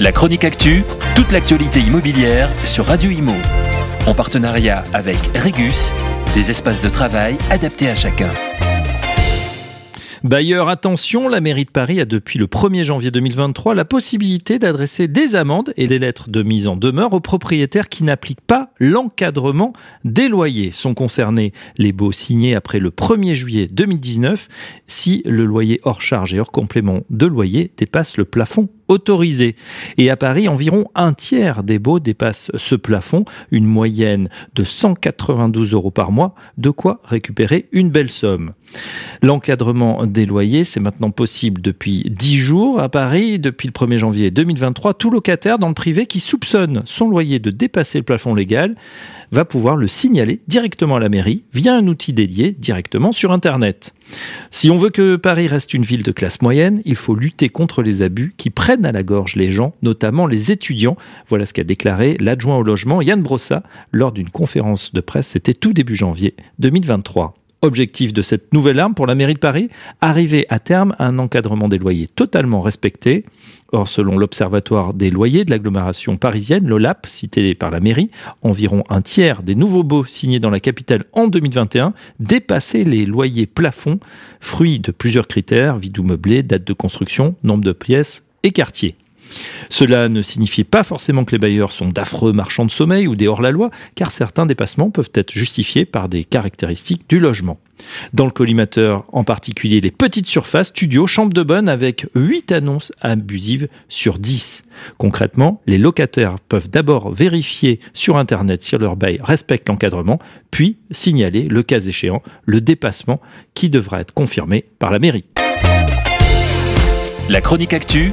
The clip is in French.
La chronique actu, toute l'actualité immobilière sur Radio Imo. En partenariat avec Regus, des espaces de travail adaptés à chacun. Bailleurs, attention, la mairie de Paris a depuis le 1er janvier 2023 la possibilité d'adresser des amendes et des lettres de mise en demeure aux propriétaires qui n'appliquent pas l'encadrement des loyers. Sont concernés les baux signés après le 1er juillet 2019 si le loyer hors charge et hors complément de loyer dépasse le plafond autorisé. Et à Paris, environ un tiers des baux dépassent ce plafond, une moyenne de 192 euros par mois, de quoi récupérer une belle somme. L'encadrement des loyers, c'est maintenant possible depuis 10 jours à Paris. Depuis le 1er janvier 2023, tout locataire dans le privé qui soupçonne son loyer de dépasser le plafond légal va pouvoir le signaler directement à la mairie via un outil dédié directement sur Internet. Si on veut que Paris reste une ville de classe moyenne, il faut lutter contre les abus qui prennent à la gorge les gens, notamment les étudiants. Voilà ce qu'a déclaré l'adjoint au logement Yann Brossa lors d'une conférence de presse, c'était tout début janvier 2023. Objectif de cette nouvelle arme pour la mairie de Paris, arriver à terme à un encadrement des loyers totalement respecté. Or, selon l'Observatoire des loyers de l'agglomération parisienne, l'OLAP, cité par la mairie, environ un tiers des nouveaux baux signés dans la capitale en 2021 dépassaient les loyers plafonds, fruits de plusieurs critères, vide ou meublé, date de construction, nombre de pièces et quartier. Cela ne signifie pas forcément que les bailleurs sont d'affreux marchands de sommeil ou des hors-la-loi, car certains dépassements peuvent être justifiés par des caractéristiques du logement. Dans le collimateur, en particulier les petites surfaces, studios, chambres de bonne avec 8 annonces abusives sur 10. Concrètement, les locataires peuvent d'abord vérifier sur Internet si leur bail respecte l'encadrement, puis signaler, le cas échéant, le dépassement qui devra être confirmé par la mairie. La chronique actu,